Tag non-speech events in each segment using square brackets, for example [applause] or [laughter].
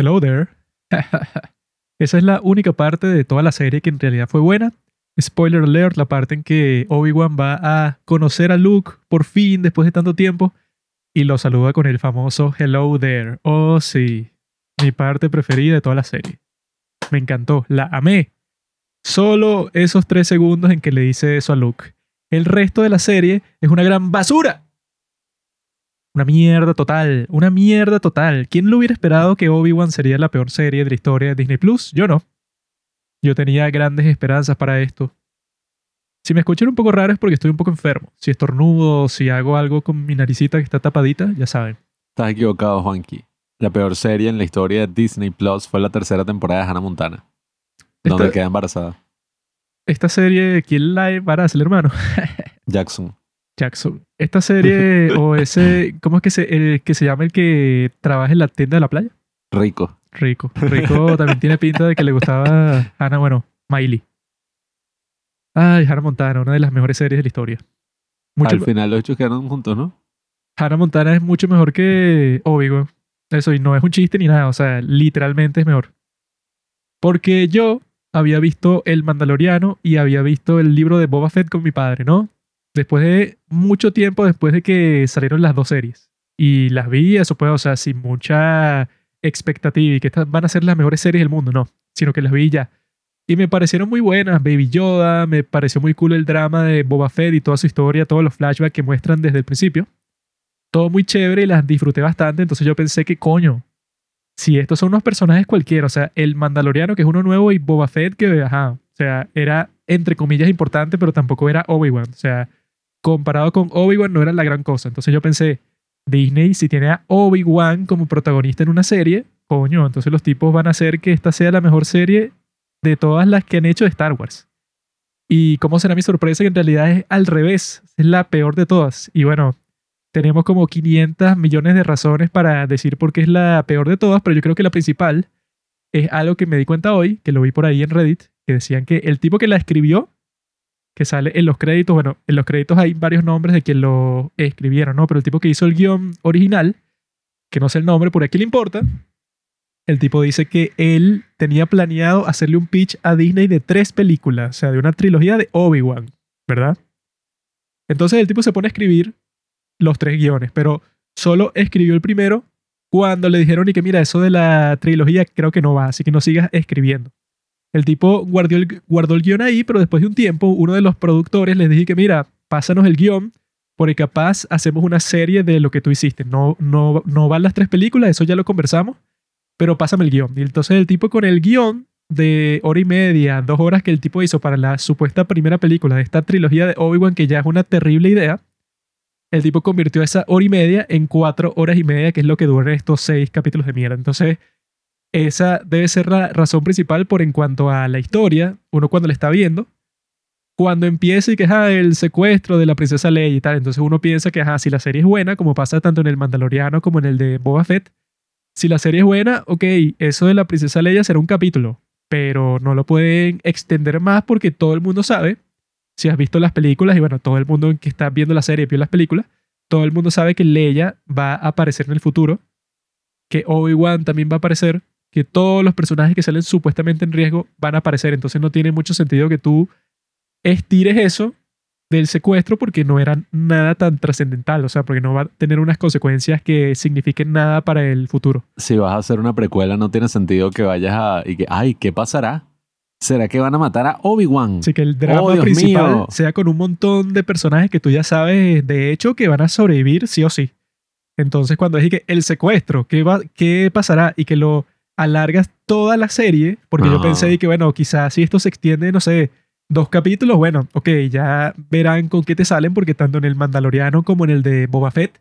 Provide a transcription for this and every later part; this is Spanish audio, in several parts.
Hello there. [laughs] Esa es la única parte de toda la serie que en realidad fue buena. Spoiler alert, la parte en que Obi-Wan va a conocer a Luke por fin después de tanto tiempo y lo saluda con el famoso Hello there. Oh sí, mi parte preferida de toda la serie. Me encantó, la amé. Solo esos tres segundos en que le dice eso a Luke. El resto de la serie es una gran basura. Una mierda total, una mierda total. ¿Quién lo hubiera esperado que Obi-Wan sería la peor serie de la historia de Disney Plus? Yo no. Yo tenía grandes esperanzas para esto. Si me escuchan un poco raro es porque estoy un poco enfermo. Si estornudo, si hago algo con mi naricita que está tapadita, ya saben. Estás equivocado, Juanqui. La peor serie en la historia de Disney Plus fue la tercera temporada de Hannah Montana, donde queda embarazada. esta serie, ¿quién la embaraza, el hermano? [laughs] Jackson. Jackson. Esta serie [laughs] o ese, ¿cómo es que se, el que se llama el que trabaja en la tienda de la playa? Rico. Rico. Rico también tiene pinta de que le gustaba Ana, bueno, Miley. Ay, Hannah Montana, una de las mejores series de la historia. Mucho, Al final los hechos quedaron juntos, ¿no? Hannah Montana es mucho mejor que Obi-Wan. Eso, y no es un chiste ni nada, o sea, literalmente es mejor. Porque yo había visto El Mandaloriano y había visto el libro de Boba Fett con mi padre, ¿no? Después de mucho tiempo después de que salieron las dos series. Y las vi, eso pues, o sea, sin mucha expectativa y que estas van a ser las mejores series del mundo, no, sino que las vi ya. Y me parecieron muy buenas, Baby Yoda, me pareció muy cool el drama de Boba Fett y toda su historia, todos los flashbacks que muestran desde el principio. Todo muy chévere y las disfruté bastante, entonces yo pensé que coño, si estos son unos personajes cualquiera, o sea, el Mandaloriano que es uno nuevo y Boba Fett que, ajá, o sea, era entre comillas importante, pero tampoco era Obi-Wan, o sea, comparado con Obi-Wan no era la gran cosa. Entonces yo pensé, Disney si tiene a Obi-Wan como protagonista en una serie, coño, entonces los tipos van a hacer que esta sea la mejor serie de todas las que han hecho de Star Wars. Y cómo será mi sorpresa que en realidad es al revés, es la peor de todas. Y bueno, tenemos como 500 millones de razones para decir por qué es la peor de todas, pero yo creo que la principal es algo que me di cuenta hoy, que lo vi por ahí en Reddit, que decían que el tipo que la escribió, que sale en los créditos, bueno, en los créditos hay varios nombres de quien lo escribieron, ¿no? Pero el tipo que hizo el guion original, que no sé el nombre, por aquí le importa, el tipo dice que él tenía planeado hacerle un pitch a Disney de tres películas, o sea, de una trilogía de Obi-Wan, ¿verdad? Entonces el tipo se pone a escribir los tres guiones, pero solo escribió el primero cuando le dijeron y que mira, eso de la trilogía creo que no va, así que no sigas escribiendo. El tipo guardó el, guardó el guion ahí, pero después de un tiempo, uno de los productores les dije que mira, pásanos el guion, porque capaz hacemos una serie de lo que tú hiciste. No, no, no van las tres películas, eso ya lo conversamos, pero pásame el guion. Y entonces el tipo con el guion de hora y media, dos horas que el tipo hizo para la supuesta primera película de esta trilogía de Obi-Wan, que ya es una terrible idea, el tipo convirtió esa hora y media en cuatro horas y media, que es lo que duran estos seis capítulos de mierda. Entonces, esa debe ser la razón principal por en cuanto a la historia, uno cuando la está viendo, cuando empieza y que es el secuestro de la princesa Leia y tal, entonces uno piensa que ajá, si la serie es buena, como pasa tanto en el Mandaloriano como en el de Boba Fett, si la serie es buena, ok, eso de la princesa Leia será un capítulo, pero no lo pueden extender más porque todo el mundo sabe. Si has visto las películas, y bueno, todo el mundo que está viendo la serie vio las películas, todo el mundo sabe que Leia va a aparecer en el futuro, que Obi-Wan también va a aparecer, que todos los personajes que salen supuestamente en riesgo van a aparecer. Entonces no tiene mucho sentido que tú estires eso del secuestro porque no era nada tan trascendental, o sea, porque no va a tener unas consecuencias que signifiquen nada para el futuro. Si vas a hacer una precuela, no tiene sentido que vayas a. y que, ay, ¿qué pasará? ¿Será que van a matar a Obi-Wan? Así que el drama Oh, principal mío. sea con un montón de personajes que tú ya sabes, de hecho, que van a sobrevivir sí o sí. Entonces, cuando dije que el secuestro, ¿qué, va, qué pasará? Y que lo alargas toda la serie, porque yo pensé de que, bueno, quizás si esto se extiende, no sé, dos capítulos, bueno, ok, ya verán con qué te salen, porque tanto en el Mandaloriano como en el de Boba Fett,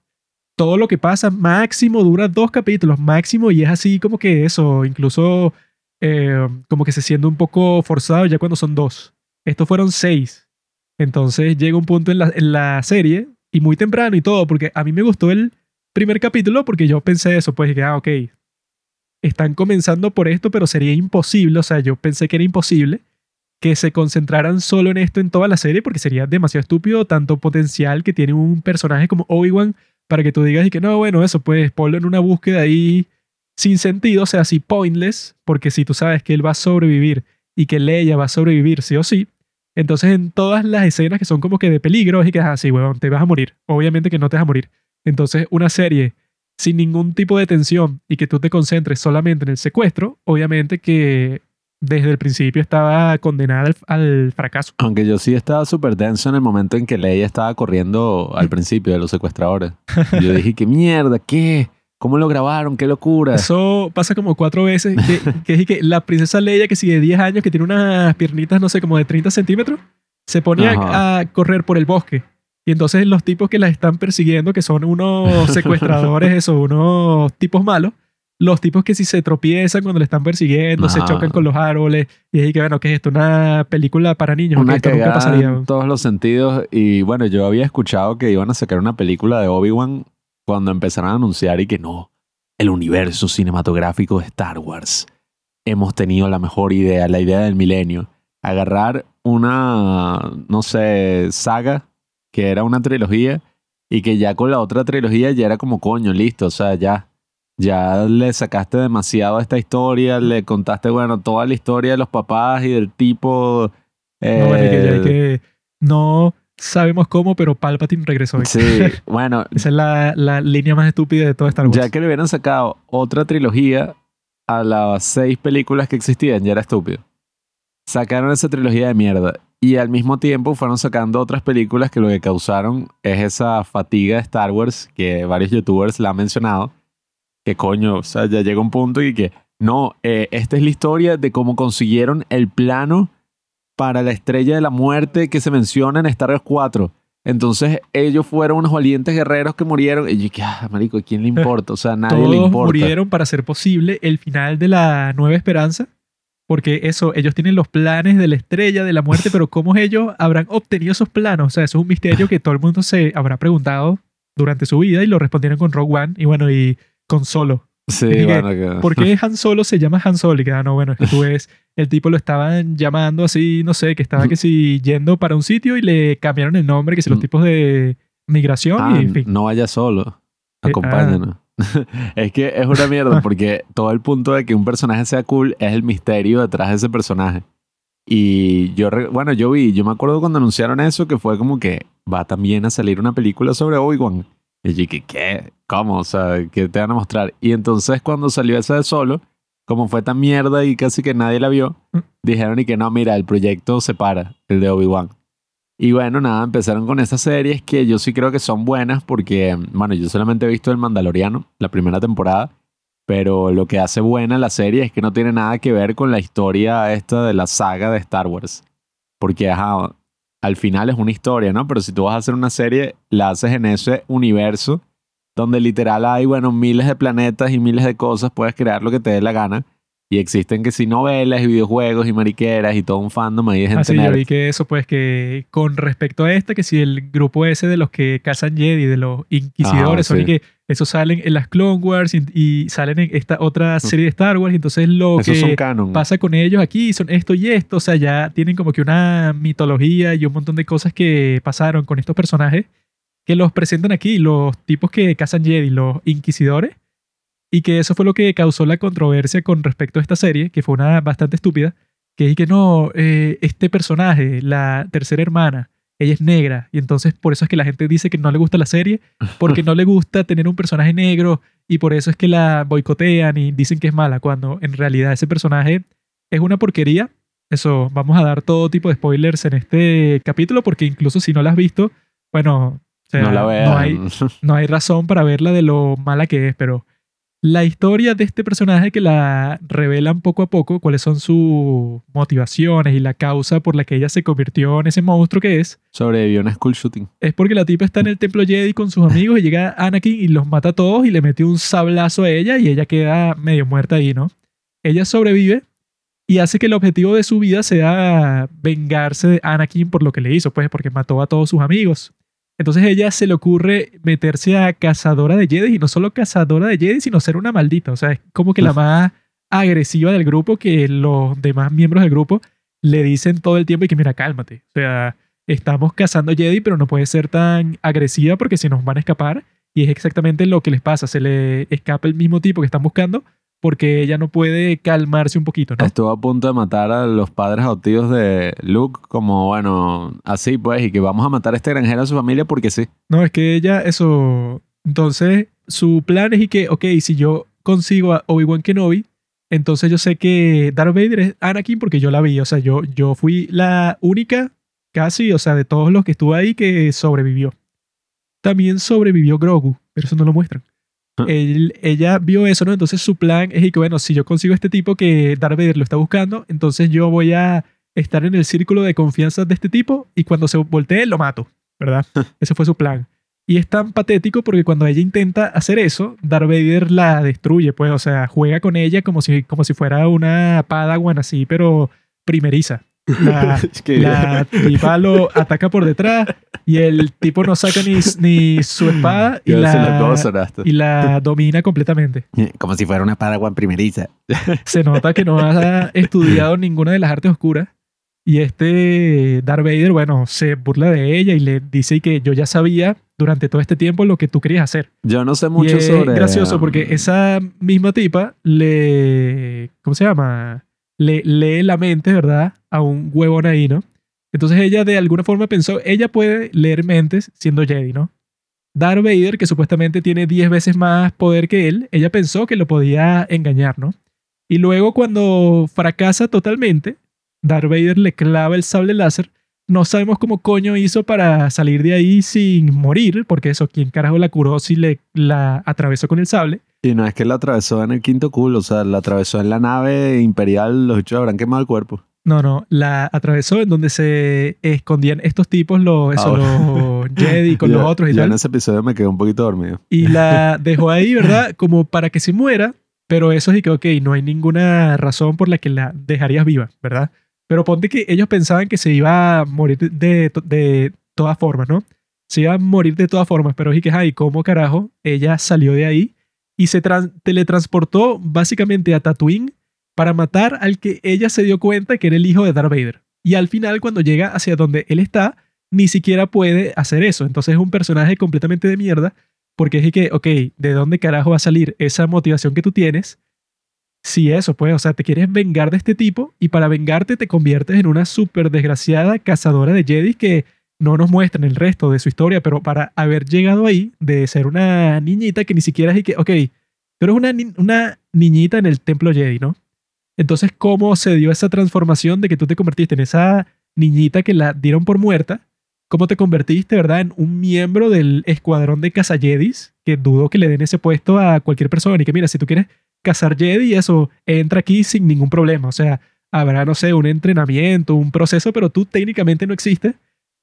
todo lo que pasa máximo dura dos capítulos, máximo, y es así como que eso, incluso eh, como que se siente un poco forzado ya cuando son dos. Estos fueron seis. Entonces llega un punto en la, en la serie, y muy temprano y todo, porque a mí me gustó el primer capítulo porque yo pensé eso, pues que, ah, ok, están comenzando por esto, pero sería imposible, o sea, yo pensé que era imposible que se concentraran solo en esto en toda la serie porque sería demasiado estúpido tanto potencial que tiene un personaje como Obi-Wan para que tú digas y que no, bueno, eso pues ponlo en una búsqueda ahí sin sentido, o sea, así pointless, porque si tú sabes que él va a sobrevivir y que Leia va a sobrevivir sí o sí, entonces en todas las escenas que son como que de peligro y que así, huevón, te vas a morir. Obviamente que no te vas a morir. Entonces una serie sin ningún tipo de tensión y que tú te concentres solamente en el secuestro, obviamente que desde el principio estaba condenada al, al fracaso. Aunque yo sí estaba súper denso en el momento en que Leia estaba corriendo al [laughs] principio de los secuestradores. Yo dije, ¿qué mierda? ¿Qué? ¿Cómo lo grabaron? ¡Qué locura! Eso pasa como cuatro veces. Que, que es que la princesa Leia, que sigue 10 años, que tiene unas piernitas, no sé, como de 30 centímetros, se ponía a correr por el bosque. Y entonces los tipos que la están persiguiendo, que son unos [laughs] secuestradores, eso, unos tipos malos, los tipos que si se tropiezan cuando le están persiguiendo, se chocan con los árboles, y es que, bueno, ¿qué es esto? Una película para niños. Una esto nunca pasaría. en todos los sentidos. Y bueno, yo había escuchado que iban a sacar una película de Obi-Wan cuando empezaron a anunciar y que no, el universo cinematográfico de Star Wars. Hemos tenido la mejor idea, la idea del milenio. Agarrar una, no sé, saga que era una trilogía y que ya con la otra trilogía ya era como coño, listo, o sea, ya. Ya le sacaste demasiado a esta historia, le contaste, bueno, toda la historia de los papás y del tipo No, bueno, que, ya- eh, que no sabemos cómo, pero Palpatine regresó. Sí, [laughs] bueno, Esa es la, la línea más estúpida de todo Star Wars. ya que le hubieran sacado otra trilogía a las seis películas que existían, ya era estúpido. Sacaron esa trilogía de mierda y al mismo tiempo fueron sacando otras películas que lo que causaron es esa fatiga de Star Wars que varios youtubers la han mencionado. Que coño, o sea, ya llega un punto y que no, eh, esta es la historia de cómo consiguieron el plano para la estrella de la muerte que se menciona en Star Wars 4. Entonces ellos fueron unos valientes guerreros que murieron. Y yo dije, ah, marico, ¿a quién le [laughs] importa? O sea, a nadie le importa. murieron para hacer posible el final de la Nueva Esperanza. Porque eso, ellos tienen los planes de la estrella de la muerte, [laughs] pero ¿cómo ellos habrán obtenido esos planos? O sea, eso es un misterio que todo el mundo se habrá preguntado durante su vida y lo respondieron con Rogue One y bueno, y con Solo. Sí, bueno, que- [laughs] ¿Por qué [laughs] Han Solo se llama Han Solo? Y que, ah, no, bueno, es que tú ves, el tipo lo estaban llamando así, no sé, que estaba que si yendo para un sitio y le cambiaron el nombre, que si los Mm. tipos de migración Ah, y en fin. no vaya solo. Eh, Acompáñanos. [laughs] es que es una mierda [laughs] porque todo el punto de que un personaje sea cool es el misterio detrás de ese personaje. Y yo, bueno, yo vi, yo me acuerdo cuando anunciaron eso que fue como que va también a salir una película sobre Obi-Wan. Y yo dije, ¿qué? ¿Cómo? O sea, ¿qué te van a mostrar? Y entonces cuando salió esa de solo, como fue tan mierda y casi que nadie la vio, Mm. dijeron y que no, mira, el proyecto se para, el de Obi-Wan. Y bueno, nada, empezaron con estas series que yo sí creo que son buenas porque, bueno, yo solamente he visto El Mandaloriano, la primera temporada, pero lo que hace buena la serie es que no tiene nada que ver con la historia esta de la saga de Star Wars. Porque, ajá, al final es una historia, ¿no? Pero si tú vas a hacer una serie, la haces en ese universo donde literal hay, bueno, miles de planetas y miles de cosas, puedes crear lo que te dé la gana. Y existen que si novelas y videojuegos y mariqueras y todo un fandom ahí de gente Así yo nerd. vi que eso, pues, que con respecto a esta, que si el grupo ese de los que cazan Jedi, de los inquisidores, son sí. que esos salen en las Clone Wars y, y salen en esta otra serie de Star Wars, y entonces lo Esos son que canon. pasa con ellos aquí son esto y esto, o sea, ya tienen como que una mitología y un montón de cosas que pasaron con estos personajes que los presentan aquí, los tipos que cazan Jedi, los inquisidores, y que eso fue lo que causó la controversia con respecto a esta serie, que fue una bastante estúpida, que es que no, eh, este personaje, la tercera hermana, ella es negra, y entonces por eso es que la gente dice que no le gusta la serie, porque no le gusta tener un personaje negro, y por eso es que la boicotean y dicen que es mala, cuando en realidad ese personaje es una porquería. Eso, vamos a dar todo tipo de spoilers en este capítulo, porque incluso si no la has visto, bueno, o sea, no la no hay, no hay razón para verla de lo mala que es, pero la historia de este personaje que la revelan poco a poco, cuáles son sus motivaciones y la causa por la que ella se convirtió en ese monstruo que es, Sobrevivió en school shooting. es porque la tipa está en el templo Jedi con sus amigos y llega Anakin y los mata a todos y le mete un sablazo a ella y ella queda medio muerta ahí, ¿no? Ella sobrevive y hace que el objetivo de su vida sea vengarse de Anakin por lo que le hizo, pues porque mató a todos sus amigos. Entonces ella se le ocurre meterse a cazadora de Jedi y no solo cazadora de Jedi, sino ser una maldita. O sea, es como que la más agresiva del grupo que los demás miembros del grupo le dicen todo el tiempo y que mira, cálmate. O sea, estamos cazando Jedi, pero no puede ser tan agresiva porque se nos van a escapar. Y es exactamente lo que les pasa. Se le escapa el mismo tipo que están buscando porque ella no puede calmarse un poquito, ¿no? Estuvo a punto de matar a los padres adoptivos de Luke, como bueno, así pues, y que vamos a matar a este granjero a su familia porque sí. No, es que ella, eso. Entonces, su plan es y que, ok, si yo consigo a Obi-Wan Kenobi, entonces yo sé que Darth Vader es Anakin porque yo la vi. O sea, yo, yo fui la única, casi, o sea, de todos los que estuvo ahí que sobrevivió. También sobrevivió Grogu, pero eso no lo muestran. Ah. Él- ella vio eso, ¿no? Entonces su plan es y que, bueno, si yo consigo este tipo que Darth Vader lo está buscando, entonces yo voy a estar en el círculo de confianza de este tipo y cuando se voltee lo mato, ¿verdad? [laughs] Ese fue su plan. Y es tan patético porque cuando ella intenta hacer eso, Darth Vader la destruye, pues, o sea, juega con ella como si, como si fuera una padawan así, pero primeriza. La, [laughs] Es que- la [laughs] tipa lo ataca por detrás y el tipo no saca ni, ni su espada [laughs] y la, y la domina completamente. Como si fuera una Padawan primeriza. Se nota que no ha estudiado ninguna de las artes oscuras. Y este Darth Vader, bueno, se burla de ella y le dice que yo ya sabía durante todo este tiempo lo que tú querías hacer. Yo no sé y mucho es sobre... gracioso porque um, esa misma tipa le... ¿Cómo se llama? Le lee la mente, ¿verdad? A un huevón ahí, ¿no? Entonces ella de alguna forma pensó, ella puede leer mentes siendo Jedi, ¿no? Darth Vader, que supuestamente tiene 10 veces más poder que él, ella pensó que lo podía engañar, ¿no? Y luego cuando fracasa totalmente, Darth Vader le clava el sable láser. No sabemos cómo coño hizo para salir de ahí sin morir, porque eso, ¿quién carajo la curó si le la atravesó con el sable? Y no es que la atravesó en el quinto culo, o sea, la atravesó en la nave imperial, los bichos habrán quemado el cuerpo. No, no, la atravesó en donde se escondían estos tipos, los, eso, Ah, los Jedi con [laughs] los Yo- otros y yo tal. en ese episodio me quedé un poquito dormido. Y la [laughs] dejó ahí, ¿verdad? Como para que se muera, pero eso sí que, ok, no hay ninguna razón por la que la dejarías viva, ¿verdad? Pero ponte que ellos pensaban que se iba a morir de, de todas formas, ¿no? Se iba a morir de todas formas, pero sí que, ay, ¿cómo carajo? Ella salió de ahí y se tran- teletransportó básicamente a Tatooine para matar al que ella se dio cuenta que era el hijo de Darth Vader. Y al final, cuando llega hacia donde él está, ni siquiera puede hacer eso. Entonces es un personaje completamente de mierda porque es que, ok, ¿de dónde carajo va a salir esa motivación que tú tienes? Si eso, pues, o sea, te quieres vengar de este tipo y para vengarte te conviertes en una súper desgraciada cazadora de Jedi que no nos muestran el resto de su historia, pero para haber llegado ahí, de ser una niñita que ni siquiera es que, ok, tú eres una, una niñita en el templo Jedi, ¿no? Entonces, ¿cómo se dio esa transformación de que tú te convertiste en esa niñita que la dieron por muerta? ¿Cómo te convertiste, verdad, en un miembro del escuadrón de cazajedis? Que dudo que le den ese puesto a cualquier persona. Y que mira, si tú quieres cazar Jedi, eso entra aquí sin ningún problema. O sea, habrá, no sé, un entrenamiento, un proceso, pero tú técnicamente no existes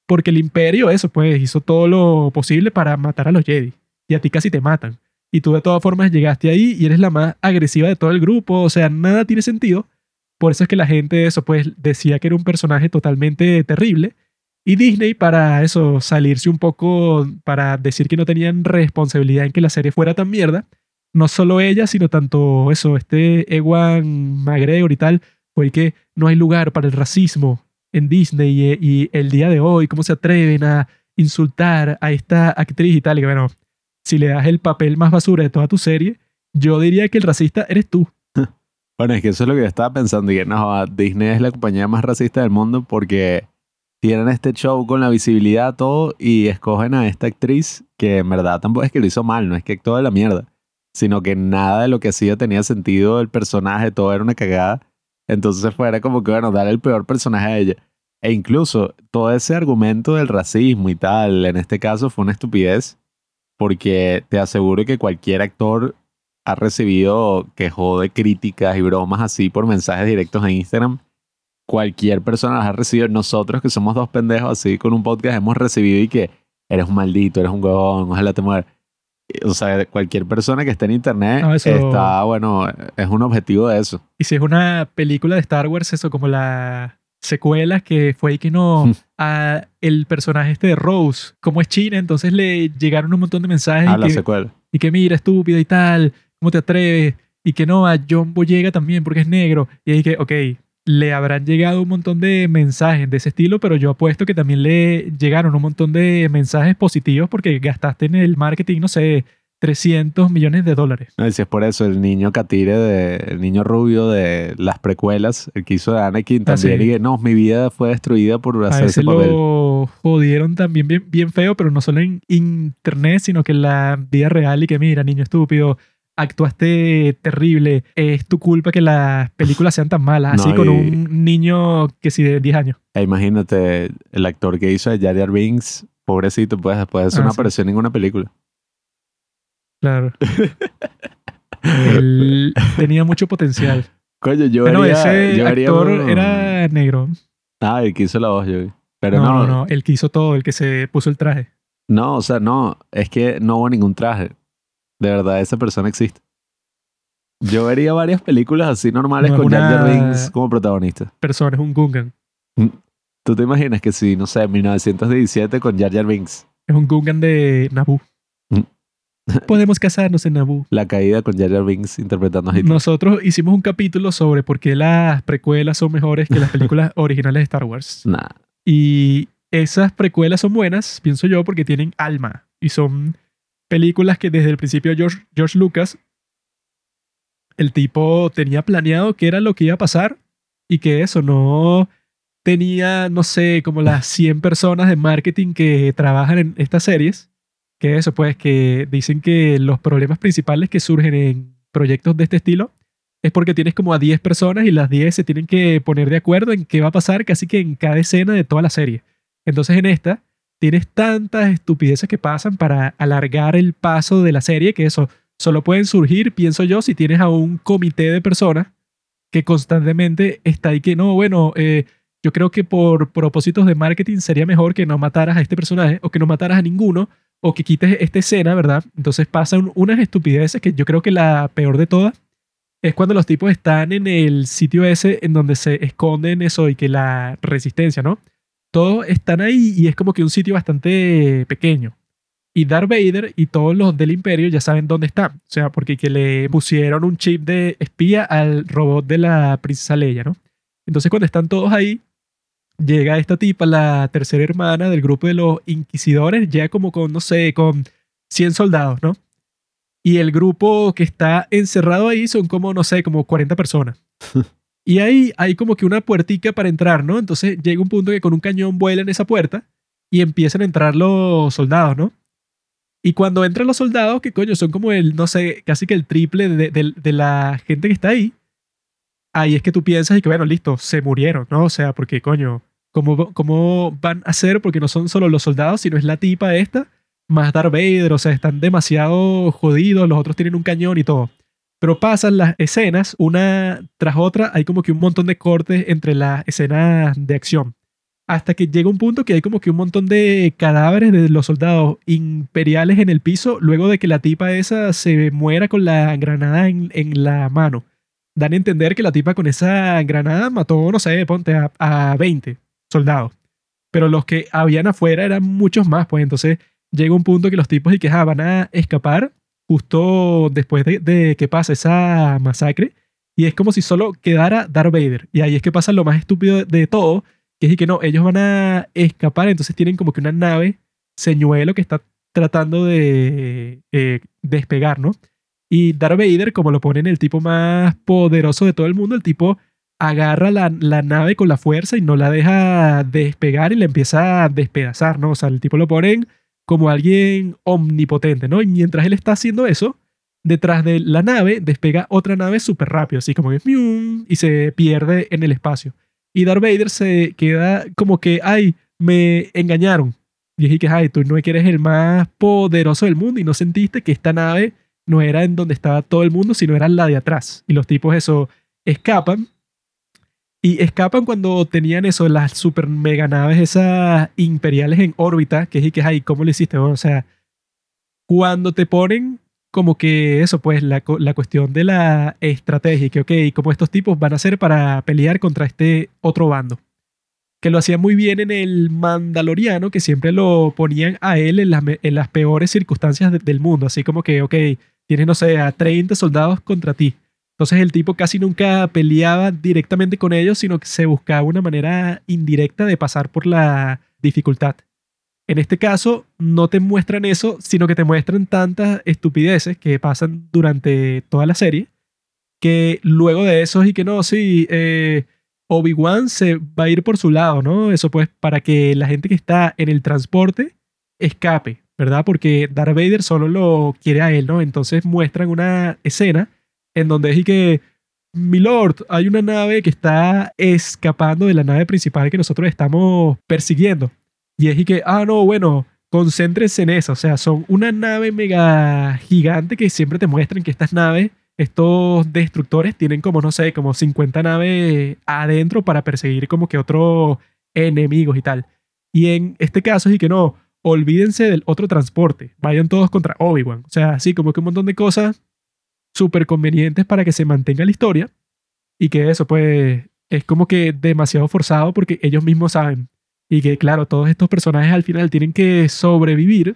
porque el imperio, eso, pues, hizo todo lo posible para matar a los Jedi. Y a ti casi te matan. Y tú de todas formas llegaste ahí y eres la más agresiva de todo el grupo. O sea, nada tiene sentido. Por eso es que la gente, eso, pues, decía que era un personaje totalmente terrible. Y Disney, para eso, salirse un poco, para decir que no tenían responsabilidad en que la serie fuera tan mierda, no solo ella, sino tanto eso, este Ewan McGregor y tal, fue que no hay lugar para el racismo en Disney y, y el día de hoy, cómo se atreven a insultar a esta actriz y tal. Y que bueno, si le das el papel más basura de toda tu serie, yo diría que el racista eres tú. Bueno, es que eso es lo que yo estaba pensando. Y que no, Disney es la compañía más racista del mundo porque tienen este show con la visibilidad, todo, y escogen a esta actriz que en verdad tampoco es que lo hizo mal, no es que actuó de la mierda, sino que nada de lo que hacía tenía sentido, el personaje, todo era una cagada. Entonces fuera como que, bueno, dar el peor personaje a ella. E incluso todo ese argumento del racismo y tal, en este caso fue una estupidez, porque te aseguro que cualquier actor ha recibido que jode críticas y bromas así por mensajes directos en Instagram. Cualquier persona las ha recibido. Nosotros que somos dos pendejos así con un podcast hemos recibido y que eres un maldito, eres un huevón, ojalá te mueras. O sea, cualquier persona que esté en internet No, eso- está, bueno, es un objetivo de eso. Y si es una película de Star Wars, eso como la secuela que fue y que no Mm. a el personaje este de Rose, como es China, entonces le llegaron un montón de mensajes Ah, y la que, secuela. y que mira, estúpida y tal, ¿cómo te atreves? Y que no, a John Boyega también porque es negro. Y ahí que, ok, le habrán llegado un montón de mensajes de ese estilo, pero yo apuesto que también le llegaron un montón de mensajes positivos porque gastaste en el marketing, no sé, 300 millones de dólares. No, y si es por eso, el niño Katire, de, el niño rubio de las precuelas, el que hizo de Anakin Ah, también, sí. y que no, mi vida fue destruida por A hacer ese ese papel. lo jodieron también bien, bien feo, pero no solo en internet, sino que en la vida real y que mira, niño estúpido, actuaste terrible, es tu culpa que las películas sean tan malas, así con un niño que sí de 10 años. E imagínate, el actor que hizo de Jar Jar Binks, pobrecito, pues después de eso Ah, no sí. apareció en ninguna película. Claro. [laughs] Él tenía mucho potencial. Coño, yo Pero vería, ese yo actor un- era negro. Ah, el que hizo la voz, yo. Pero no, no, no, no, el que hizo todo, el que se puso el traje. No, o sea, no, es que no hubo ningún traje. De verdad, esa persona existe. Yo vería varias películas así normales No es con Jar Jar una- Binks como protagonista. Persona, es un Gungan. ¿Tú te imaginas que si, no sé, 1917 con Jar Jar Binks, Es un Gungan de Naboo. [laughs] Podemos casarnos en Naboo. la caída con Jar Jar Binks interpretando a Hitler? Nosotros hicimos un capítulo sobre por qué las precuelas son mejores que las películas [laughs] originales de Star Wars. Nah. Y esas precuelas son buenas, pienso yo, porque tienen alma. Y son películas que desde el principio George, George Lucas, el tipo tenía planeado qué era lo que iba a pasar y que eso no tenía, no sé, como las 100 personas de marketing que trabajan en estas series. Que eso, pues, que dicen que los problemas principales que surgen en proyectos de este estilo es porque tienes como a 10 personas y las 10 se tienen que poner de acuerdo en qué va a pasar casi que en cada escena de toda la serie. Entonces en esta tienes tantas estupideces que pasan para alargar el paso de la serie que eso solo pueden surgir, pienso yo, si tienes a un comité de personas que constantemente está ahí que no, bueno, eh, yo creo que por propósitos de marketing sería mejor que no mataras a este personaje o que no mataras a ninguno o que quites esta escena, ¿verdad? Entonces pasan unas estupideces que yo creo que la peor de todas es cuando los tipos están en el sitio ese en donde se esconden eso y que la resistencia, ¿no? Todos están ahí y es como que un sitio bastante pequeño. Y Darth Vader y todos los del imperio ya saben dónde están. O sea, porque que le pusieron un chip de espía al robot de la princesa Leia, ¿no? Entonces cuando están todos ahí, llega esta tipa, la tercera hermana del grupo de los inquisidores, ya como con, no sé, con 100 soldados, ¿no? Y el grupo que está encerrado ahí son como, no sé, como 40 personas. [laughs] y ahí hay como que una puertica para entrar, ¿no? Entonces llega un punto que con un cañón vuelan esa puerta y empiezan a entrar los soldados, ¿no? Y cuando entran los soldados, que coño, son como el, no sé, casi que el triple de, de- de la gente que está ahí, ahí es que tú piensas y que, bueno, listo, se murieron, ¿no? O sea, porque coño, ¿cómo, cómo van a ser? Porque no son solo los soldados, sino es la tipa esta, más Darth Vader, o sea, están demasiado jodidos, los otros tienen un cañón y todo. Pero pasan las escenas, una tras otra, hay como que un montón de cortes entre las escenas de acción. Hasta que llega un punto que hay como que un montón de cadáveres de los soldados imperiales en el piso, luego de que la tipa esa se muera con la granada en, en la mano. Dan a entender que la tipa con esa granada mató, no sé, ponte a, a 20 soldados. Pero los que habían afuera eran muchos más, pues entonces llega un punto que los tipos y que ah, van a escapar justo después de, que pasa esa masacre. Y es como si solo quedara Darth Vader. Y ahí es que pasa lo más estúpido de, todo, que es que no, ellos van a escapar, entonces tienen como que una nave señuelo que está tratando de eh, despegar, ¿no? Y Darth Vader, como lo ponen el tipo más poderoso de todo el mundo, el tipo agarra la, la nave con la fuerza y no la deja despegar y la empieza a despedazar, ¿no? O sea, el tipo lo ponen como alguien omnipotente, ¿no? Y mientras él está haciendo eso, detrás de la nave despega otra nave súper rápido, así como que y se pierde en el espacio. Y Darth Vader se queda como que, ay, me engañaron. Y dije que, ay, tú no eres el más poderoso del mundo y no sentiste que esta nave no era en donde estaba todo el mundo, sino era la de atrás. Y los tipos eso escapan. Y escapan cuando tenían eso, las super mega naves esas imperiales en órbita, que es y que, ay, ¿cómo lo hiciste? Bueno, o sea, cuando te ponen como que eso, pues la, la cuestión de la estrategia, que, ok, ¿cómo estos tipos van a hacer para pelear contra este otro bando? Que lo hacían muy bien en el Mandaloriano, que siempre lo ponían a él en las, en las peores circunstancias de- del mundo, así como que, ok, tienes, no sé, a 30 soldados contra ti. Entonces el tipo casi nunca peleaba directamente con ellos, sino que se buscaba una manera indirecta de pasar por la dificultad. En este caso, no te muestran eso, sino que te muestran tantas estupideces que pasan durante toda la serie, que luego de eso y que no, sí, eh, Obi-Wan se va a ir por su lado, ¿no? Eso pues para que la gente que está en el transporte escape, ¿verdad? Porque Darth Vader solo lo quiere a él, ¿no? Entonces muestran una escena en donde es y que, mi lord, hay una nave que está escapando de la nave principal que nosotros estamos persiguiendo. Y es y que, ah, no, bueno, concéntrense en eso. O sea, son una nave mega gigante que siempre te muestran que estas naves, estos destructores, tienen como, no sé, como 50 naves adentro para perseguir como que otros enemigos y tal. Y en este caso es que no, olvídense del otro transporte, vayan todos contra Obi-Wan. O sea, así como que un montón de cosas súper convenientes para que se mantenga la historia y que eso pues es como que demasiado forzado porque ellos mismos saben y que claro, todos estos personajes al final tienen que sobrevivir,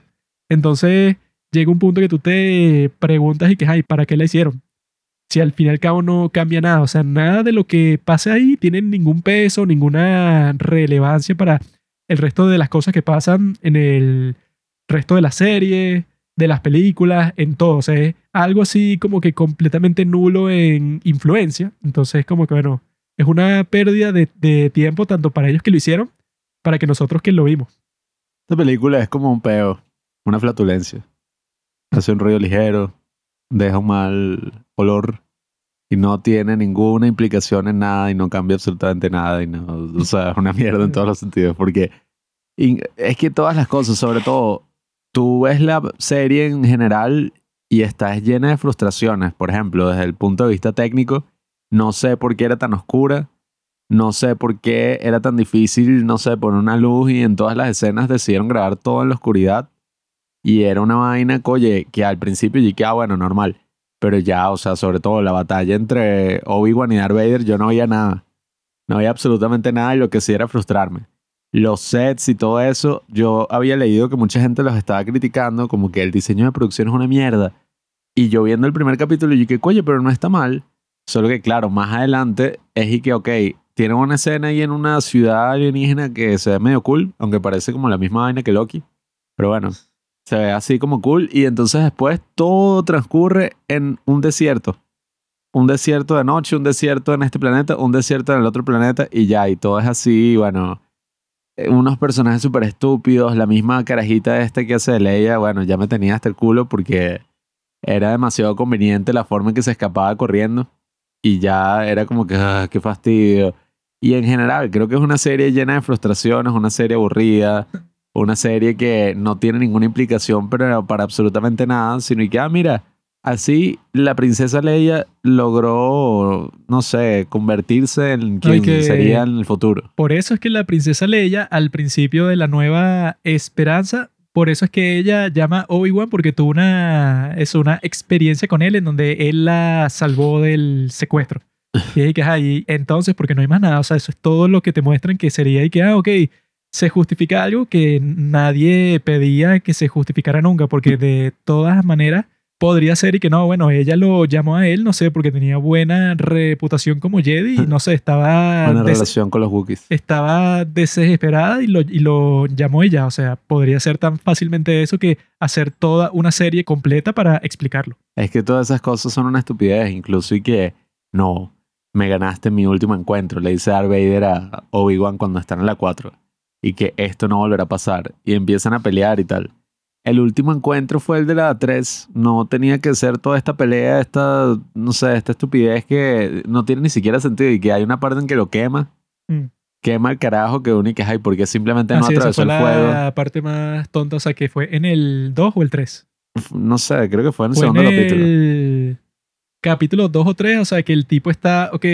entonces llega un punto que tú te preguntas y que, ay, ¿para qué la hicieron? Si al fin y al cabo no cambia nada, o sea, nada de lo que pase ahí tiene ningún peso, ninguna relevancia para el resto de las cosas que pasan en el resto de la serie, de las películas, en todo. O sea, es algo así como que completamente nulo en influencia. Entonces, como que, bueno, es una pérdida de, de tiempo tanto para ellos que lo hicieron, para que nosotros que lo vimos. Esta película es como un peo, una flatulencia. Hace un ruido ligero, deja un mal olor y no tiene ninguna implicación en nada y no cambia absolutamente nada y no, o sea, es una mierda en todos los sentidos porque es que todas las cosas, sobre todo, tú ves la serie en general y estás llena de frustraciones, por ejemplo, desde el punto de vista técnico, no sé por qué era tan oscura, no sé por qué era tan difícil, no sé, poner una luz y en todas las escenas decidieron grabar todo en la oscuridad y era una vaina, oye, que al principio yo que, ah, bueno, normal pero ya, o sea, sobre todo la batalla entre Obi-Wan y Darth Vader, yo no veía nada. No había absolutamente nada y lo que sí era frustrarme. Los sets y todo eso, yo había leído que mucha gente los estaba criticando, como que el diseño de producción es una mierda. Y yo viendo el primer capítulo, yo dije, oye, pero no está mal. Solo que, claro, más adelante es y que, ok, tiene una escena ahí en una ciudad alienígena que se ve medio cool, aunque parece como la misma vaina que Loki. Pero bueno, se ve así como cool y entonces después todo transcurre en un desierto. Un desierto de noche, un desierto en este planeta, un desierto en el otro planeta y ya, y todo es así, bueno, unos personajes súper estúpidos, la misma carajita este que hace de Leia, bueno, ya me tenía hasta el culo porque era demasiado conveniente la forma en que se escapaba corriendo y ya era como que, ah, qué fastidio. Y en general, creo que es una serie llena de frustraciones, una serie aburrida, una serie que no tiene ninguna implicación pero para absolutamente nada, sino que, ah, mira, así la princesa Leia logró, no sé, convertirse en quien sería en el futuro. Por eso es que la princesa Leia, al principio de la nueva esperanza, por eso es que ella llama Obi-Wan porque tuvo una, es una experiencia con él en donde él la salvó del secuestro. y que, ahí entonces, porque no hay más nada, o sea, eso es todo lo que te muestran que sería y que, ah, ok, se justifica algo que nadie pedía que se justificara nunca, porque de todas maneras podría ser y que no, bueno, ella lo llamó a él, no sé, porque tenía buena reputación como Jedi y no sé, estaba... [laughs] Buena relación con los Wookiees. Estaba desesperada y lo, y lo llamó ella, o sea, podría ser tan fácilmente eso que hacer toda una serie completa para explicarlo. Es que todas esas cosas son una estupidez, incluso y que no, me ganaste mi último encuentro, le dice Darth Vader a Obi-Wan cuando están en la 4 y que esto no volverá a pasar y empiezan a pelear y tal. El último encuentro fue el de la 3. No tenía que ser toda esta pelea, esta, no sé, esta estupidez que no tiene ni siquiera sentido y que hay una parte en que lo quema. Mm. Quema el carajo que única hay porque simplemente no atravesó el fuego. La parte más tonta, o sea, que fue en el 2 o el 3. No sé, creo que fue en el segundo capítulo. El capítulo 2 o 3, o sea, que el tipo está, ok,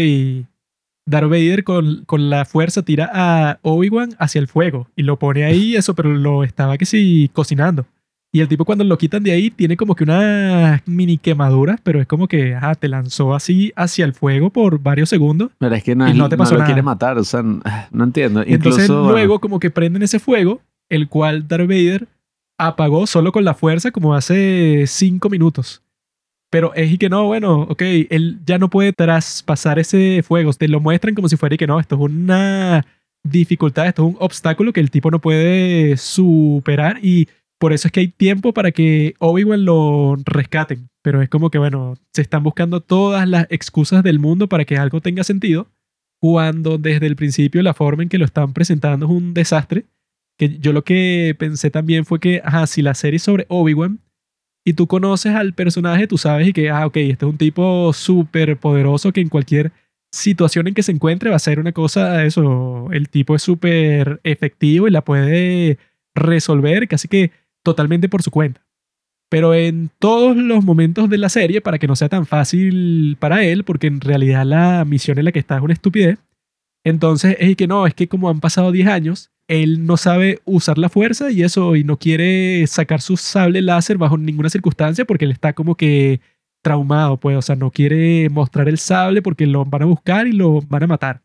Darth Vader con, con la fuerza tira a Obi-Wan hacia el fuego y lo pone ahí, [laughs] eso, pero lo estaba que sí cocinando. Y el tipo cuando lo quitan de ahí tiene como que una mini quemadura, pero es como que ajá, te lanzó así hacia el fuego por varios segundos. Pero es que no, no te pasó no lo quiere matar, o sea, no entiendo. Entonces luego como que prenden ese fuego, el cual Darth Vader apagó solo con la fuerza como hace cinco minutos. Pero es y que no, bueno, ok, él ya no puede traspasar ese fuego. Te lo muestran como si fuera y que no, esto es una dificultades, esto es un obstáculo que el tipo no puede superar y por eso es que hay tiempo para que Obi-Wan lo rescaten. Pero es como que, bueno, se están buscando todas las excusas del mundo para que algo tenga sentido, cuando desde el principio la forma en que lo están presentando es un desastre. Que yo lo que pensé también fue que, ajá, si la serie es sobre Obi-Wan y tú conoces al personaje, tú sabes y que, ah, ok, este es un tipo súper poderoso que en cualquier situación en que se encuentre va a ser una cosa, eso, el tipo es súper efectivo y la puede resolver casi que totalmente por su cuenta. Pero en todos los momentos de la serie, para que no sea tan fácil para él, porque en realidad la misión en la que está es una estupidez, entonces es que no, es que como han pasado 10 años, él no sabe usar la fuerza y eso, y no quiere sacar su sable láser bajo ninguna circunstancia porque él está como que traumado, pues, o sea, no quiere mostrar el sable porque lo van a buscar y lo van a matar.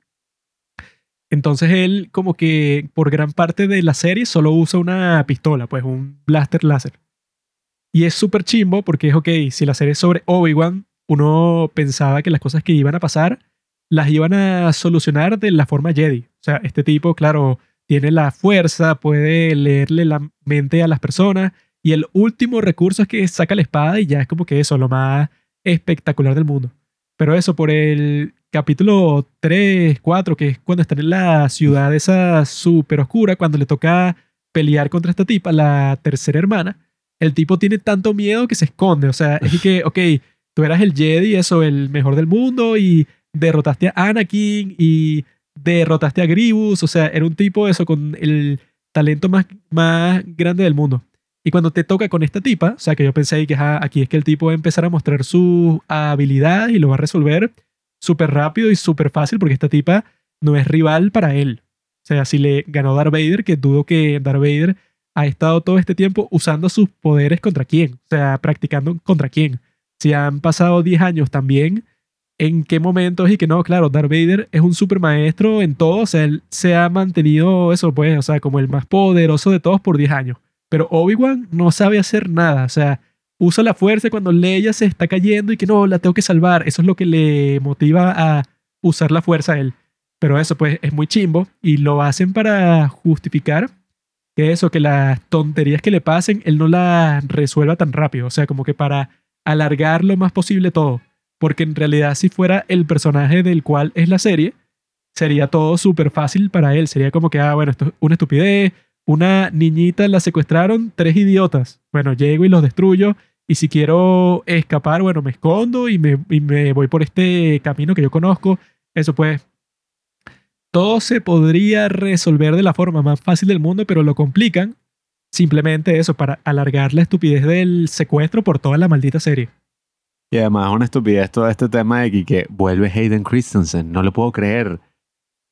Entonces él como que por gran parte de la serie solo usa una pistola, pues un blaster láser. Y es súper chimbo porque es ok, si la serie es sobre Obi-Wan, uno pensaba que las cosas que iban a pasar las iban a solucionar de la forma Jedi. O sea, este tipo, claro, tiene la fuerza, puede leerle la mente a las personas y el último recurso es que saca la espada y ya es como que eso, lo más espectacular del mundo. Pero eso, por el capítulo 3, 4, que es cuando están en la ciudad esa súper oscura, cuando le toca pelear contra esta tipa, la tercera hermana, el tipo tiene tanto miedo que se esconde. O sea, es que, ok, tú eras el Jedi, eso, el mejor del mundo, y derrotaste a Anakin y derrotaste a Grievous. O sea, era un tipo, eso, con el talento más, más grande del mundo. Y cuando te toca con esta tipa, o sea, que yo pensé que aquí es que el tipo va a empezar a mostrar su habilidad y lo va a resolver súper rápido y súper fácil porque esta tipa no es rival para él. O sea, si le ganó Darth Vader, que dudo que Darth Vader ha estado todo este tiempo usando sus poderes contra quién. O sea, practicando contra quién. Si han pasado 10 años también, ¿en qué momentos? Y que no, claro, Darth Vader es un super maestro en todo. O sea, él se ha mantenido eso, pues, o sea, como el más poderoso de todos por 10 años. Pero Obi-Wan no sabe hacer nada. O sea, usa la fuerza cuando Leia se está cayendo y que no, la tengo que salvar. Eso es lo que le motiva a usar la fuerza a él. Pero eso pues es muy chimbo y lo hacen para justificar que eso, que las tonterías que le pasen, él no las resuelva tan rápido. O sea, como que para alargar lo más posible todo. Porque en realidad si fuera el personaje del cual es la serie, sería todo súper fácil para él. Sería como que, ah, bueno, esto es una estupidez. Una niñita la secuestraron, tres idiotas. Bueno, llego y los destruyo y si quiero escapar, bueno, me escondo y me, me voy por este camino que yo conozco. Eso pues, todo se podría resolver de la forma más fácil del mundo, pero lo complican simplemente eso, para alargar la estupidez del secuestro por toda la maldita serie. Y además una estupidez todo este tema de que vuelve Hayden Christensen, no lo puedo creer.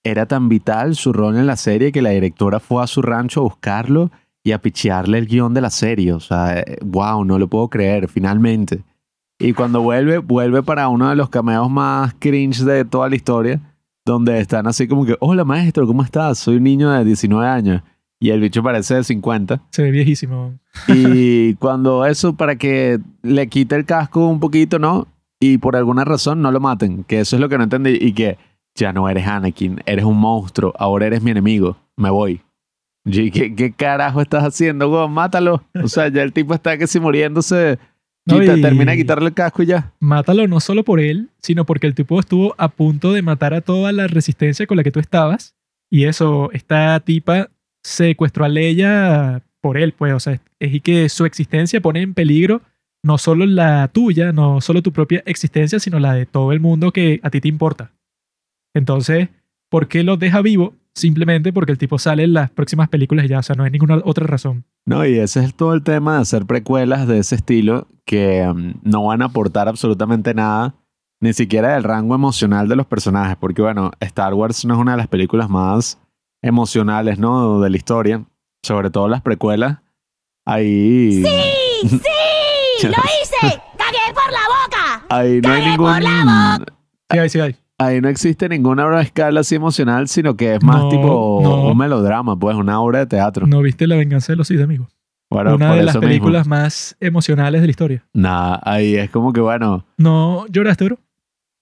Era tan vital su rol en la serie que la directora fue a su rancho a buscarlo y a pichearle el guion de la serie. O sea, wow, no lo puedo creer, finalmente. Y cuando vuelve, vuelve para uno de los cameos más cringe de toda la historia, donde están así como que, hola maestro, ¿cómo estás? Soy un niño de 19 años. Y el bicho parece de 50. Se ve viejísimo. Y cuando eso, para que le quite el casco un poquito, ¿no? Y por alguna razón no lo maten, que eso es lo que no entendí. Y que ya no eres Anakin, eres un monstruo, ahora eres mi enemigo, me voy. ¿Qué, ¿Qué, carajo estás haciendo, weón? Mátalo. O sea, ya el tipo está que si muriéndose. termina de quitarle el casco y ya. Mátalo no solo por él, sino porque el tipo estuvo a punto de matar a toda la resistencia con la que tú estabas. Y eso, esta tipa secuestró a Leia por él, pues. O sea, es y que su existencia pone en peligro no solo la tuya, no solo tu propia existencia, sino la de todo el mundo que a ti te importa. Entonces, ¿por qué lo deja vivo? simplemente porque el tipo sale en las próximas películas y ya, o sea, no hay ninguna otra razón. No, y ese es todo el tema de hacer precuelas de ese estilo que mm, no van a aportar absolutamente nada, ni siquiera del rango emocional de los personajes, porque bueno, Star Wars no es una de las películas más emocionales, ¿no? De la historia, sobre todo las precuelas. Ahí... ¡Sí! [laughs] ¡Sí! ¡Lo hice! ¡Cagué por la boca! Ahí no hay ningún... por la boca! Sí hay, sí hay ahí no existe ninguna obra de escala así emocional, sino que es más tipo un melodrama, pues una obra de teatro. ¿No viste La venganza de los Sith, amigo? Bueno, una de las películas más emocionales de la historia. Nada, ahí es como que bueno. ¿No lloraste, bro?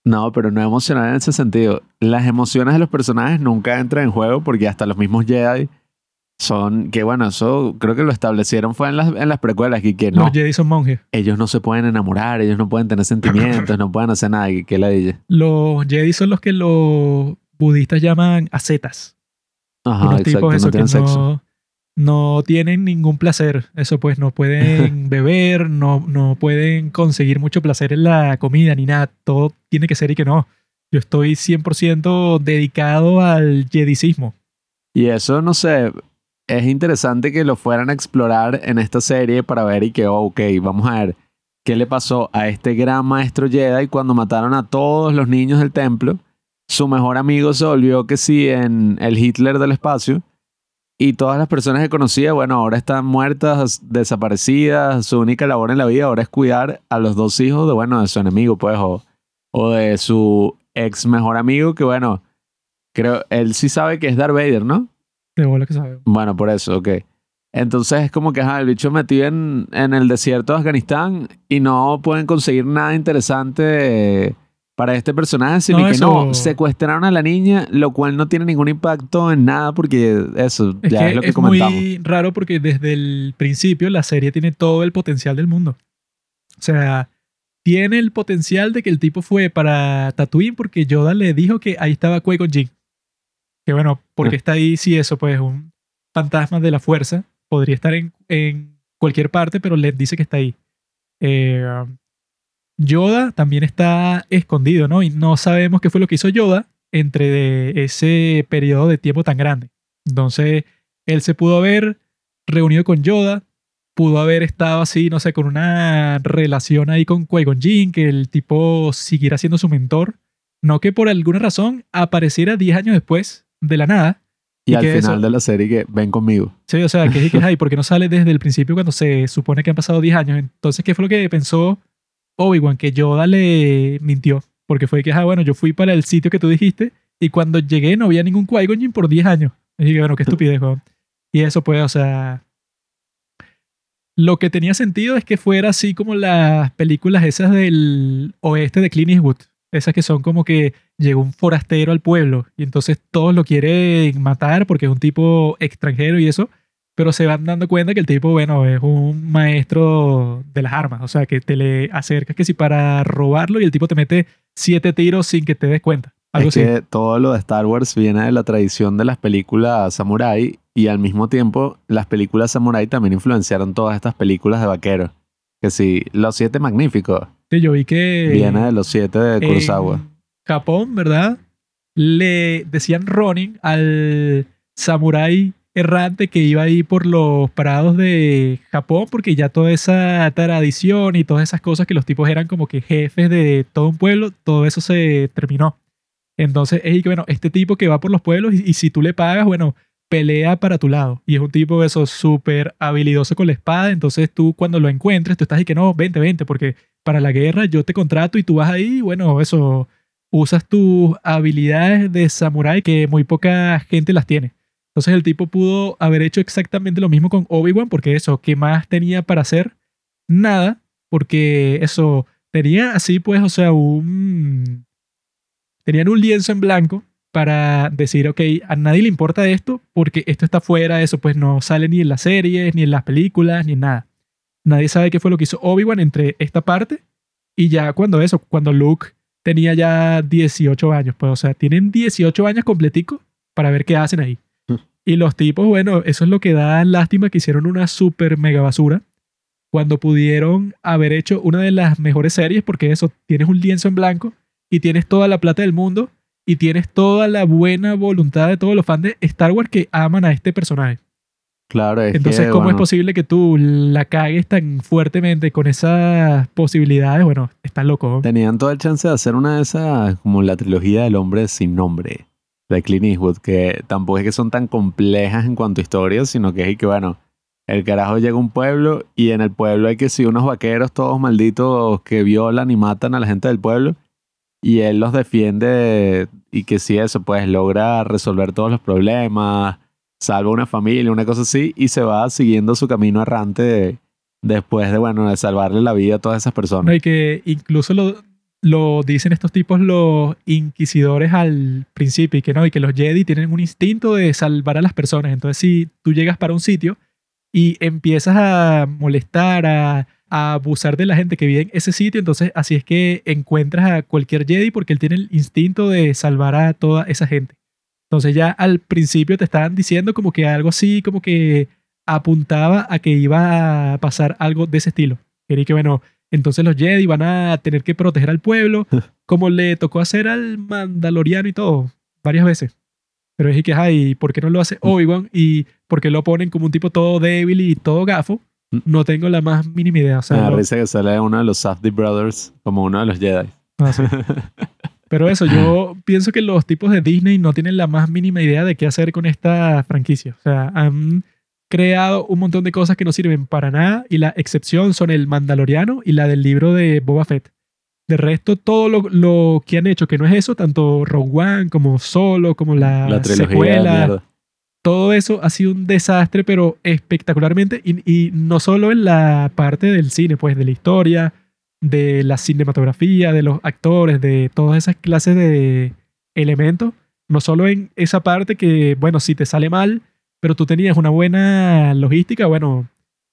No, pero no emocional en ese sentido. Las emociones de los personajes nunca entran en juego porque hasta los mismos Jedi son, que bueno, eso creo que lo establecieron fue en las, en las precuelas y que no, Los Jedi son monjes. ellos no se pueden enamorar, ellos no pueden tener sentimientos, no pueden hacer nada. ¿Y qué le dije? Los Jedi son los que los budistas llaman ascetas. Ajá, unos exacto, tipos eso no tienen que sexo. no, no tienen ningún placer. Eso pues no pueden [laughs] beber, no, no pueden conseguir mucho placer en la comida ni nada. Todo tiene que ser y que no. Yo estoy 100% dedicado al jedicismo. Y eso, no sé, es interesante que lo fueran a explorar en esta serie para ver y que, oh, ok, vamos a ver qué le pasó a este gran maestro Jedi cuando mataron a todos los niños del templo. Su mejor amigo se volvió que sí en el Hitler del espacio. Y todas las personas que conocía, bueno, ahora están muertas, desaparecidas. Su única labor en la vida ahora es cuidar a los dos hijos de, bueno, de su enemigo, pues, o, o de su ex mejor amigo, que bueno, creo, él sí sabe que es Darth Vader, ¿no? De bola que sabemos. Bueno, por eso, ok. Entonces es como que ajá, el bicho metido en, en el desierto de Afganistán y no pueden conseguir nada interesante para este personaje, sino No, que eso- no, secuestraron a la niña, lo cual no tiene ningún impacto en nada porque eso Es ya que es lo que es comentamos. muy raro porque desde el principio la serie tiene todo el potencial del mundo. O sea, tiene el potencial de que el tipo fue para Tatooine porque Yoda le dijo que ahí estaba Qui-Gon Jinn. Que bueno, porque Ah. está ahí, sí, eso pues un fantasma de la fuerza. Podría estar en, en cualquier parte, pero le dice que está ahí. Eh, Yoda también está escondido, ¿no? Y no sabemos qué fue lo que hizo Yoda entre de ese periodo de tiempo tan grande. Entonces, él se pudo haber reunido con Yoda, pudo haber estado así, no sé, con una relación ahí con Qui-Gon Jinn, que el tipo siguiera siendo su mentor, no que por alguna razón apareciera 10 años después de la nada. y y al final eso- de la serie que ven conmigo. Sí, o sea, que es [laughs] que, ay, ¿por qué no sale desde el principio cuando se supone que han pasado 10 años? Entonces, ¿qué fue lo que pensó Obi-Wan? Que Yoda le mintió. Porque fue que, ah, bueno, yo fui para el sitio que tú dijiste y cuando llegué no había ningún Jinn por 10 años. Y dije, bueno, qué estupidez, weón. Y eso pues, o sea... Lo que tenía sentido es que fuera así como las películas esas del oeste de Clint Eastwood. Esas que son como que llegó un forastero al pueblo y entonces todos lo quieren matar porque es un tipo extranjero y eso, pero se van dando cuenta que el tipo, bueno, es un maestro de las armas, o sea, que te le acercas que si para robarlo y el tipo te mete siete tiros sin que te des cuenta. Algo es así. que todo lo de Star Wars viene de la tradición de las películas samurai y al mismo tiempo las películas samurai también influenciaron todas estas películas de vaqueros. Que sí, Los Siete Magníficos Sí, yo vi que viene de los siete de Kurosawa. Japón, ¿verdad? Le decían Ronin al samurái errante que iba ahí por los parados de Japón porque ya toda esa tradición y todas esas cosas que los tipos eran como que jefes de todo un pueblo, todo eso se terminó. Entonces es que, bueno, este tipo que va por los pueblos y, y si tú le pagas, bueno, pelea para tu lado. Y es un tipo eso súper habilidoso con la espada. Entonces tú cuando lo encuentres, tú estás y que no, vente, vente, porque para la guerra yo te contrato y tú vas ahí, bueno, eso, usas tus habilidades de samurái que muy poca gente las tiene. Entonces el tipo pudo haber hecho exactamente lo mismo con Obi-Wan, porque eso, ¿qué más tenía para hacer? Nada, porque eso, tenía así pues, o sea, un... Tenían un lienzo en blanco para decir, ok, a nadie le importa esto porque esto está fuera, eso pues no sale ni en las series, ni en las películas, ni en nada. Nadie sabe qué fue lo que hizo Obi-Wan entre esta parte y ya cuando eso, cuando Luke tenía ya 18 años, pues o sea, tienen 18 años completico para ver qué hacen ahí. Y los tipos, bueno, eso es lo que da lástima que hicieron una super mega basura cuando pudieron haber hecho una de las mejores series porque eso, tienes un lienzo en blanco y tienes toda la plata del mundo y tienes toda la buena voluntad de todos los fans de Star Wars que aman a este personaje. Claro, es Entonces, que, ¿cómo es posible que tú la cagues tan fuertemente con esas posibilidades? Bueno, estás loco. ¿no? tenían todo el chance de hacer una de esas, como la trilogía del hombre sin nombre de Clint Eastwood, que tampoco es que son tan complejas en cuanto a historias, sino que es que, bueno, el carajo llega a un pueblo y en el pueblo hay que sí unos vaqueros todos malditos que violan y matan a la gente del pueblo y él los defiende y que sí eso, pues logra resolver todos los problemas, salva una familia, una cosa así y se va siguiendo su camino errante de- después de, bueno, de salvarle la vida a todas esas personas. Y que incluso lo lo dicen estos tipos los inquisidores al principio y que no, y que los Jedi tienen un instinto de salvar a las personas. Entonces, si tú llegas para un sitio y empiezas a molestar, a, a abusar de la gente que vive en ese sitio, entonces así es que encuentras a cualquier Jedi porque él tiene el instinto de salvar a toda esa gente. Entonces ya al principio te estaban diciendo como que algo así, como que apuntaba a que iba a pasar algo de ese estilo. Quería que, bueno, entonces los Jedi van a tener que proteger al pueblo, [laughs] como le tocó hacer al Mandaloriano y todo, varias veces. Pero es que, ay, ¿por qué no lo hace Obi-Wan? ¿Y por qué lo ponen como un tipo todo débil y todo gafo? No tengo la más mínima idea. O sea, Me da lo- risa que sale uno de los Safdie Brothers como uno de los Jedi. Ah, sí. [laughs] Pero eso, yo [clears throat] pienso que los tipos de Disney no tienen la más mínima idea de qué hacer con esta franquicia. O sea, han creado un montón de cosas que no sirven para nada y la excepción son el Mandaloriano y la del libro de Boba Fett. De resto, todo lo, lo que han hecho que no es eso, tanto Rogue One como Solo, como la, La trilogía secuela, mierda. todo eso ha sido un desastre, pero espectacularmente. Y, y no solo en la parte del cine, pues de la historia, de la cinematografía, de los actores, de todas esas clases de elementos. No solo en esa parte que, bueno, si te sale mal, pero tú tenías una buena logística, bueno,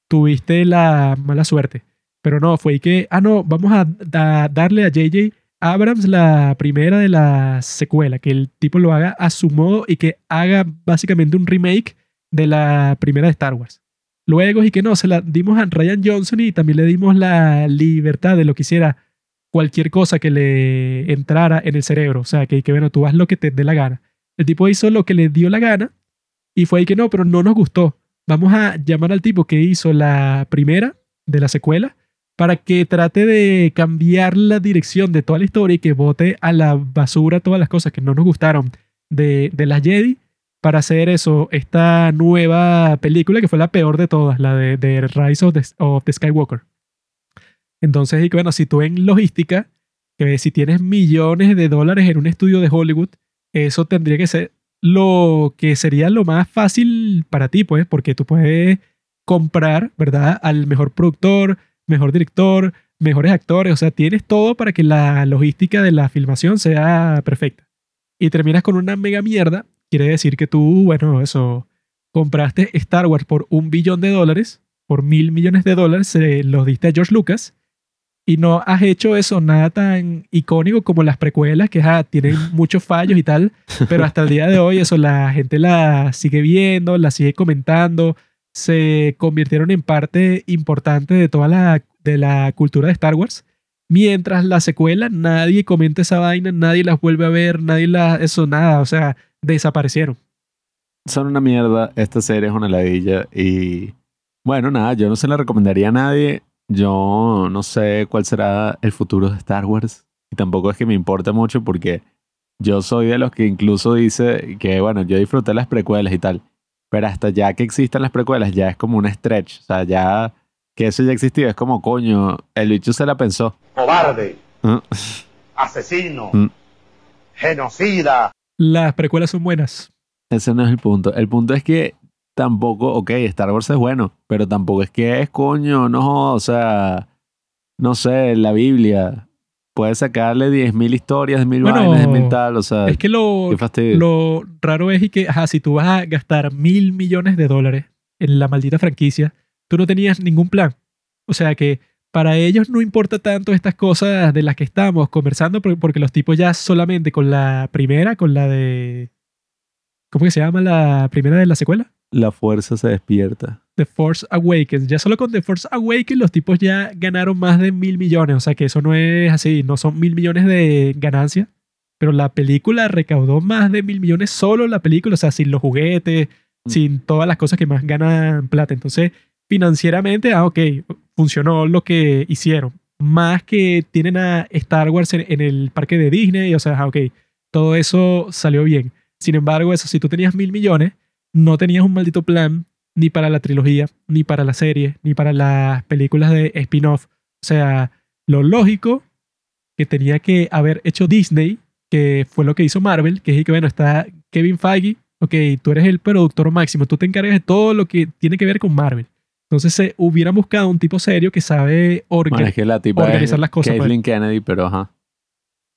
tuviste la mala suerte. Pero no, fue que, ah, no, vamos a da- darle a JJ Abrams la primera de la secuela, que el tipo lo haga a su modo y que haga básicamente un remake de la primera de Star Wars. Luego, y que no, se la dimos a Ryan Johnson y también le dimos la libertad de lo que hiciera cualquier cosa que le entrara en el cerebro. O sea, que, que bueno, tú haz lo que te dé la gana. El tipo hizo lo que le dio la gana y fue ahí que no, pero no nos gustó. Vamos a llamar al tipo que hizo la primera de la secuela para que trate de cambiar la dirección de toda la historia y que bote a la basura todas las cosas que no nos gustaron de, de las Jedi para hacer eso, esta nueva película que fue la peor de todas, la de, Rise of the, of the Skywalker. Entonces, y que, bueno, si tú en logística, que si tienes millones de dólares en un estudio de Hollywood, eso tendría que ser lo que sería lo más fácil para ti, pues, porque tú puedes comprar, ¿verdad? Al mejor productor, mejor director, mejores actores, o sea, tienes todo para que la logística de la filmación sea perfecta. Y terminas con una mega mierda, quiere decir que tú, bueno, eso, compraste Star Wars por un billón de dólares, por mil millones de dólares, se los diste a George Lucas, y no has hecho eso nada tan icónico como las precuelas, que ah, tienen [laughs] muchos fallos y tal, pero hasta el día de hoy eso la gente la sigue viendo, la sigue comentando, se convirtieron en parte importante de toda la, de la cultura de Star Wars. Mientras la secuela, nadie comenta esa vaina, nadie las vuelve a ver, nadie la, eso nada, o sea, desaparecieron. Son una mierda. Esta serie es una ladilla. Y bueno, nada, yo no se la recomendaría a nadie. Yo no sé cuál será el futuro de Star Wars. Y tampoco es que me importe mucho porque yo soy de los que incluso dice que, bueno, yo disfruté las precuelas y tal. Pero hasta ya que existen las precuelas, ya es como un stretch. O sea, ya que eso ya existía, es como, coño, el bicho se la pensó. cobarde, ¿no? asesino, Mm. genocida. Las precuelas son buenas. Ese no es el punto. El punto es que tampoco, ok, Star Wars es bueno, pero tampoco es que es coño, no, o sea, no sé, la Biblia. Puedes sacarle 10.000 historias, 10.000 Bueno, vainas, 10.000 tal, o sea, Es que lo. Lo raro es y que, ajá, si tú vas a gastar mil millones de dólares en la maldita franquicia, tú no tenías ningún plan. O sea que para ellos no importa tanto estas cosas de las que estamos conversando, por- porque los tipos ya solamente con la primera, con la de... ¿Cómo que se llama la primera de la secuela? La fuerza se despierta. The Force Awakens. Ya solo con The Force Awakens los tipos ya ganaron más de mil millones. O sea que eso no es así, no son mil millones de ganancia. Pero la película recaudó más de mil millones solo la película, o sea, sin los juguetes, Mm. sin todas las cosas que más ganan plata. Entonces, financieramente, ah, ok, funcionó lo que hicieron. Más que tienen a Star Wars en, el parque de Disney, o sea, ah, ok, todo eso salió bien. Sin embargo, eso, si tú tenías mil millones, no tenías un maldito plan ni para la trilogía, ni para la serie, ni para las películas de spin-off. O sea, lo lógico que tenía que haber hecho Disney, que fue lo que hizo Marvel, que es que, bueno, está Kevin Feige, ok, tú eres el productor máximo, tú te encargas de todo lo que tiene que ver con Marvel. Entonces se hubiera buscado un tipo serio que sabe organizar. es que la tipa organizar es las cosas, pues. Caitlyn Kennedy, pero ajá.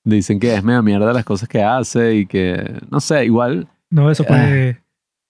Dicen que es media mierda las cosas que hace y que, no sé, igual. No, eso pues.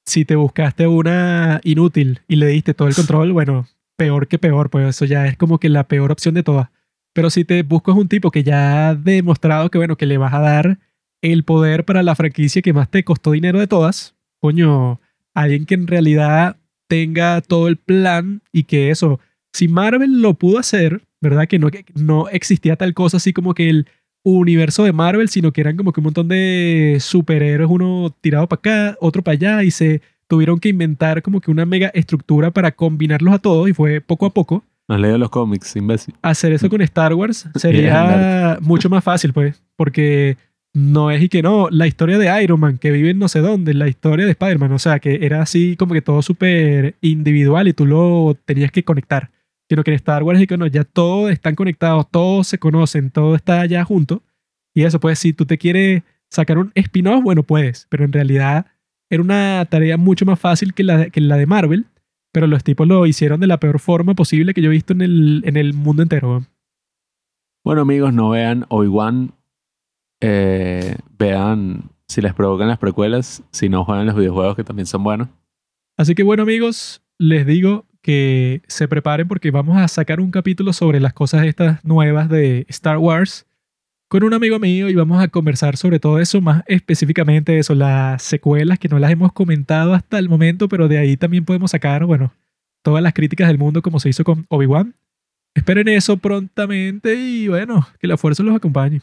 Si te buscaste una inútil y le diste todo el control, bueno, peor que peor, pues eso ya es como que la peor opción de todas. Pero si te buscas un tipo que ya ha demostrado que, bueno, que le vas a dar el poder para la franquicia que más te costó dinero de todas, coño, alguien que en realidad tenga todo el plan y que eso, si Marvel lo pudo hacer, ¿verdad? Que no, que no existía tal cosa así como que el universo de Marvel, sino que eran como que un montón de superhéroes, uno tirado para acá, otro para allá, y se tuvieron que inventar como que una mega estructura para combinarlos a todos, y fue poco a poco. No has leído los cómics, imbécil. Hacer eso con Star Wars [laughs] sería mucho más fácil, pues, porque no es y que no, la historia de Iron Man, que vive en no sé dónde, la historia de Spider-Man, o sea, que era así como que todo súper individual y tú lo tenías que conectar. Sino que en Star Wars es que no, ya todos están conectados, todos se conocen, todo está ya junto. Y eso, pues, si tú te quieres sacar un spin-off, bueno, puedes, pero en realidad era una tarea mucho más fácil que la, que la de Marvel, pero los tipos lo hicieron de la peor forma posible que yo he visto en el, en el mundo entero. Bueno, amigos, no vean Obi-Wan eh, vean si les provocan las precuelas, si no juegan los videojuegos que también son buenos. Así que bueno amigos, les digo que se preparen porque vamos a sacar un capítulo sobre las cosas estas nuevas de Star Wars con un amigo mío y vamos a conversar sobre todo eso, más específicamente eso, las secuelas que no las hemos comentado hasta el momento, pero de ahí también podemos sacar, bueno, todas las críticas del mundo como se hizo con Obi-Wan. Esperen eso prontamente y bueno, que la fuerza los acompañe.